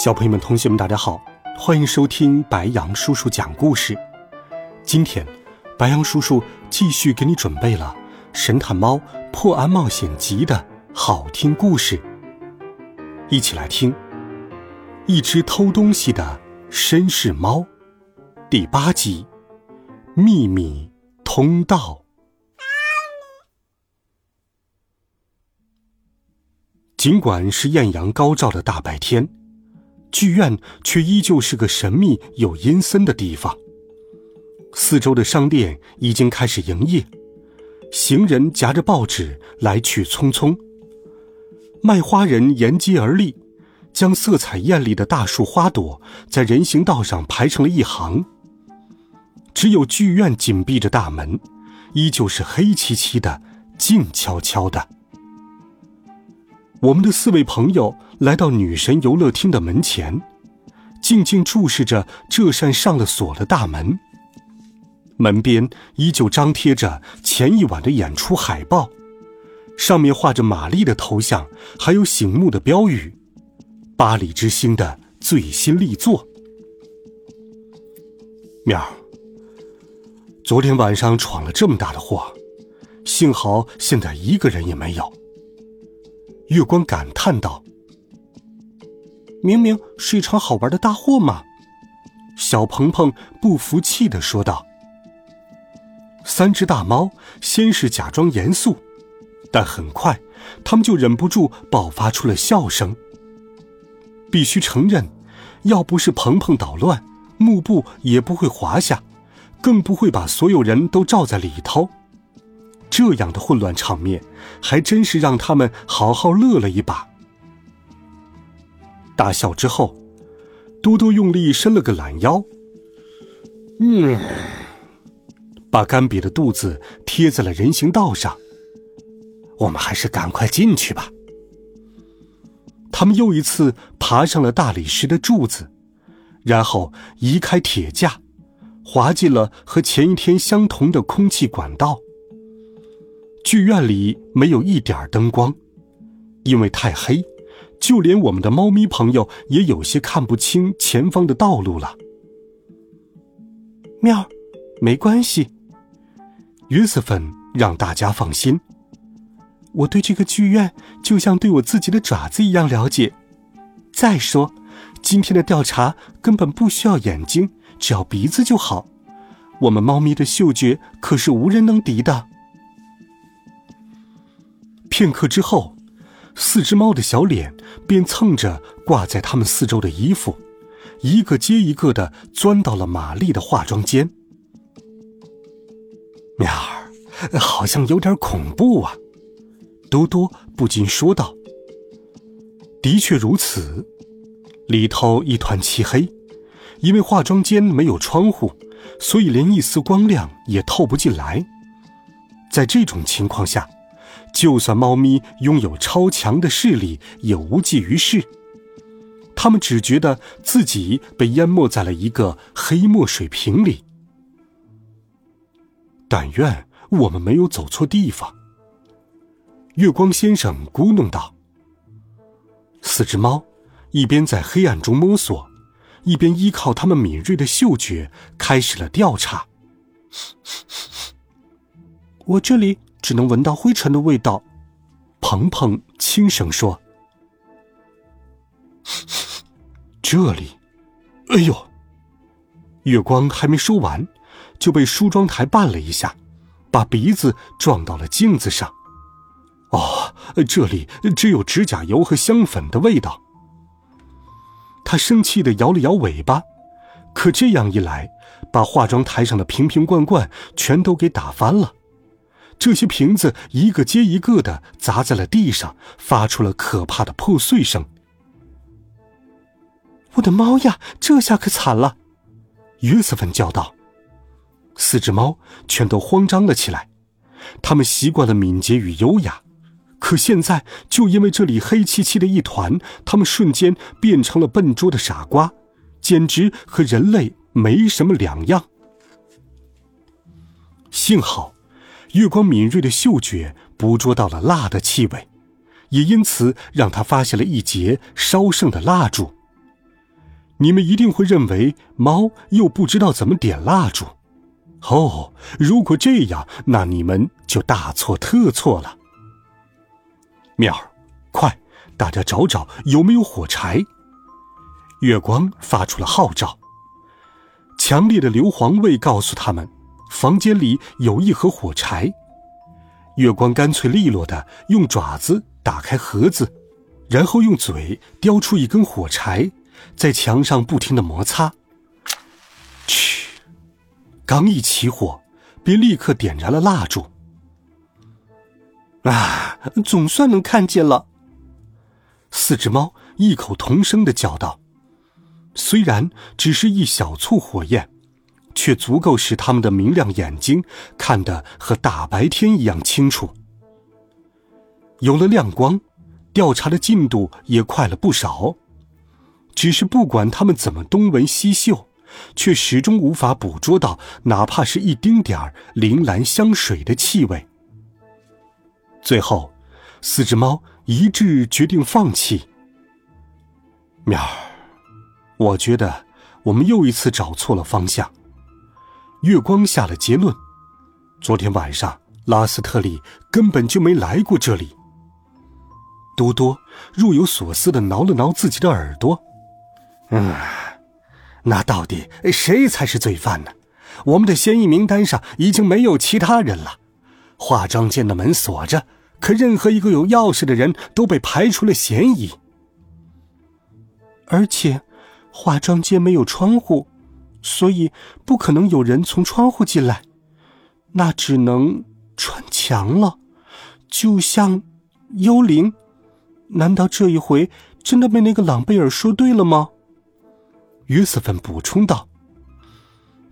小朋友们、同学们，大家好，欢迎收听白羊叔叔讲故事。今天，白羊叔叔继续给你准备了《神探猫破案冒险集》的好听故事，一起来听《一只偷东西的绅士猫》第八集《秘密通道》。尽管是艳阳高照的大白天。剧院却依旧是个神秘又阴森的地方。四周的商店已经开始营业，行人夹着报纸来去匆匆。卖花人沿街而立，将色彩艳丽的大树花朵在人行道上排成了一行。只有剧院紧闭着大门，依旧是黑漆漆的、静悄悄的。我们的四位朋友来到女神游乐厅的门前，静静注视着这扇上了锁的大门。门边依旧张贴着前一晚的演出海报，上面画着玛丽的头像，还有醒目的标语：“巴黎之星的最新力作。”喵儿，昨天晚上闯了这么大的祸，幸好现在一个人也没有。月光感叹道：“明明是一场好玩的大祸嘛！”小鹏鹏不服气的说道。三只大猫先是假装严肃，但很快，他们就忍不住爆发出了笑声。必须承认，要不是鹏鹏捣乱，幕布也不会滑下，更不会把所有人都罩在里头。这样的混乱场面，还真是让他们好好乐了一把。大笑之后，多多用力伸了个懒腰，嗯，把干瘪的肚子贴在了人行道上。我们还是赶快进去吧。他们又一次爬上了大理石的柱子，然后移开铁架，滑进了和前一天相同的空气管道。剧院里没有一点灯光，因为太黑，就连我们的猫咪朋友也有些看不清前方的道路了。喵，没关系。约瑟芬让大家放心。我对这个剧院就像对我自己的爪子一样了解。再说，今天的调查根本不需要眼睛，只要鼻子就好。我们猫咪的嗅觉可是无人能敌的。片刻之后，四只猫的小脸便蹭着挂在它们四周的衣服，一个接一个的钻到了玛丽的化妆间。喵儿，好像有点恐怖啊！多多不禁说道。的确如此，里头一团漆黑，因为化妆间没有窗户，所以连一丝光亮也透不进来。在这种情况下。就算猫咪拥有超强的视力，也无济于事。它们只觉得自己被淹没在了一个黑墨水瓶里。但愿我们没有走错地方。月光先生咕哝道。四只猫一边在黑暗中摸索，一边依靠它们敏锐的嗅觉开始了调查。我这里。只能闻到灰尘的味道，鹏鹏轻声说：“这里，哎呦！”月光还没说完，就被梳妆台绊了一下，把鼻子撞到了镜子上。哦，这里只有指甲油和香粉的味道。他生气的摇了摇尾巴，可这样一来，把化妆台上的瓶瓶罐罐全都给打翻了。这些瓶子一个接一个的砸在了地上，发出了可怕的破碎声。我的猫呀，这下可惨了！约瑟芬叫道。四只猫全都慌张了起来，它们习惯了敏捷与优雅，可现在就因为这里黑漆漆的一团，它们瞬间变成了笨拙的傻瓜，简直和人类没什么两样。幸好，月光敏锐的嗅觉捕捉到了蜡的气味，也因此让他发现了一截烧剩的蜡烛。你们一定会认为猫又不知道怎么点蜡烛。哦，如果这样，那你们就大错特错了。妙儿，快，大家找找有没有火柴。月光发出了号召。强烈的硫磺味告诉他们，房间里有一盒火柴。月光干脆利落的用爪子打开盒子，然后用嘴叼出一根火柴，在墙上不停的摩擦。刚一起火，便立刻点燃了蜡烛。啊，总算能看见了！四只猫异口同声的叫道：“虽然只是一小簇火焰，却足够使他们的明亮眼睛看得和大白天一样清楚。有了亮光，调查的进度也快了不少。只是不管他们怎么东闻西嗅。”却始终无法捕捉到哪怕是一丁点儿铃兰香水的气味。最后，四只猫一致决定放弃。喵儿，我觉得我们又一次找错了方向。月光下了结论：昨天晚上拉斯特里根本就没来过这里。多多若有所思的挠了挠自己的耳朵，嗯。那到底谁才是罪犯呢？我们的嫌疑名单上已经没有其他人了。化妆间的门锁着，可任何一个有钥匙的人都被排除了嫌疑。而且，化妆间没有窗户，所以不可能有人从窗户进来。那只能穿墙了，就像幽灵。难道这一回真的被那个朗贝尔说对了吗？约瑟芬补充道：“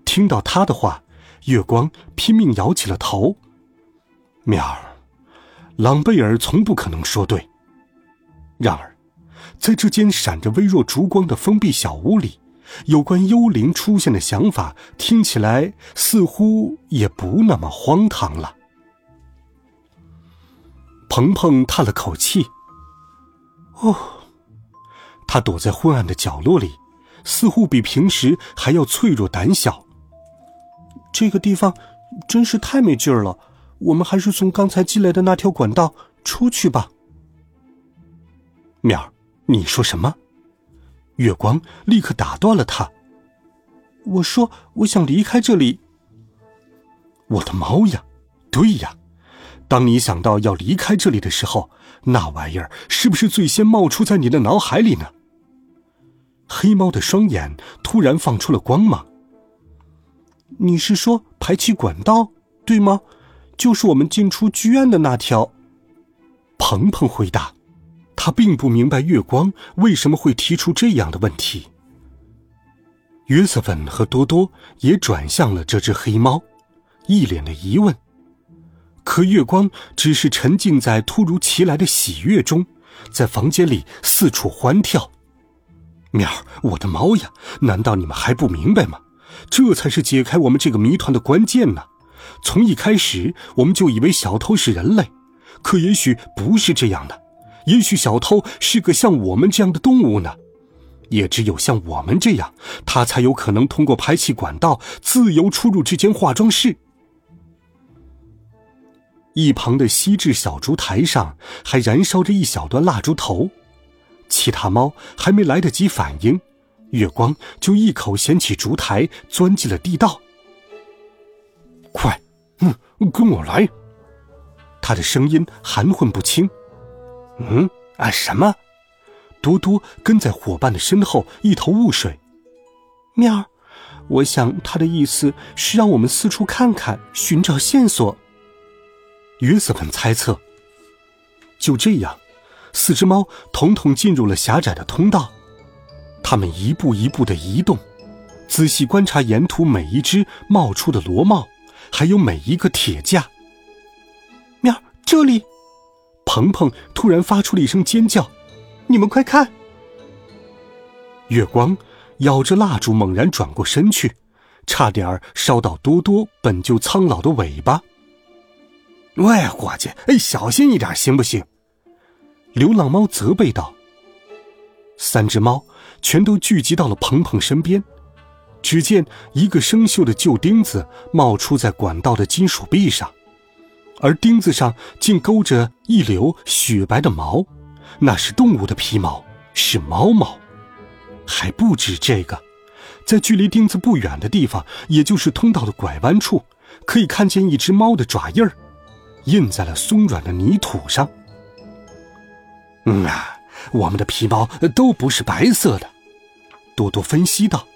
听到他的话，月光拼命摇起了头。喵儿，朗贝尔从不可能说对。然而，在这间闪着微弱烛光的封闭小屋里，有关幽灵出现的想法听起来似乎也不那么荒唐了。”鹏鹏叹了口气：“哦，他躲在昏暗的角落里。”似乎比平时还要脆弱胆小。这个地方真是太没劲儿了，我们还是从刚才进来的那条管道出去吧。苗儿，你说什么？月光立刻打断了他。我说，我想离开这里。我的猫呀，对呀，当你想到要离开这里的时候，那玩意儿是不是最先冒出在你的脑海里呢？黑猫的双眼突然放出了光芒。你是说排气管道对吗？就是我们进出剧院的那条。鹏鹏回答，他并不明白月光为什么会提出这样的问题。约瑟芬和多多也转向了这只黑猫，一脸的疑问。可月光只是沉浸在突如其来的喜悦中，在房间里四处欢跳。喵，我的猫呀！难道你们还不明白吗？这才是解开我们这个谜团的关键呢。从一开始，我们就以为小偷是人类，可也许不是这样的。也许小偷是个像我们这样的动物呢。也只有像我们这样，他才有可能通过排气管道自由出入这间化妆室。一旁的锡制小烛台上还燃烧着一小段蜡烛头。其他猫还没来得及反应，月光就一口掀起烛台，钻进了地道。快，嗯，跟我来。他的声音含混不清。嗯啊，什么？嘟嘟跟在伙伴的身后，一头雾水。喵儿，我想他的意思是让我们四处看看，寻找线索。约瑟芬猜测。就这样。四只猫统统进入了狭窄的通道，它们一步一步的移动，仔细观察沿途每一只冒出的螺帽，还有每一个铁架。喵，这里！鹏鹏突然发出了一声尖叫：“你们快看！”月光咬着蜡烛，猛然转过身去，差点烧到多多本就苍老的尾巴。喂，伙计，哎，小心一点，行不行？流浪猫责备道。三只猫全都聚集到了鹏鹏身边，只见一个生锈的旧钉子冒出在管道的金属壁上，而钉子上竟勾着一绺雪白的毛，那是动物的皮毛，是猫毛。还不止这个，在距离钉子不远的地方，也就是通道的拐弯处，可以看见一只猫的爪印儿，印在了松软的泥土上。嗯啊，我们的皮毛都不是白色的，多多分析道。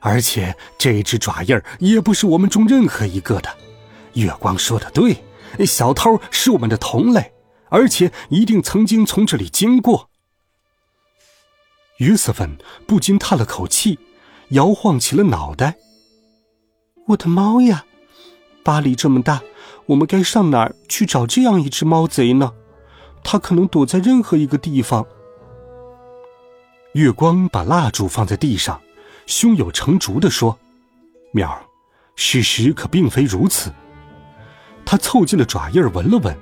而且这只爪印儿也不是我们中任何一个的。月光说的对，小偷是我们的同类，而且一定曾经从这里经过。约瑟芬不禁叹了口气，摇晃起了脑袋。我的猫呀，巴黎这么大，我们该上哪儿去找这样一只猫贼呢？它可能躲在任何一个地方。月光把蜡烛放在地上，胸有成竹地说：“苗儿，事实可并非如此。”他凑近了爪印儿闻了闻，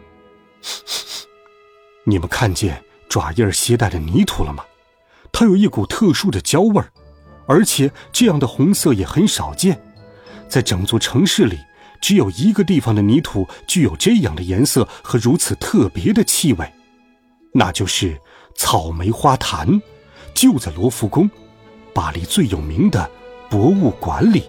你们看见爪印儿携带的泥土了吗？它有一股特殊的焦味儿，而且这样的红色也很少见，在整座城市里，只有一个地方的泥土具有这样的颜色和如此特别的气味，那就是草莓花坛，就在罗浮宫，巴黎最有名的博物馆里。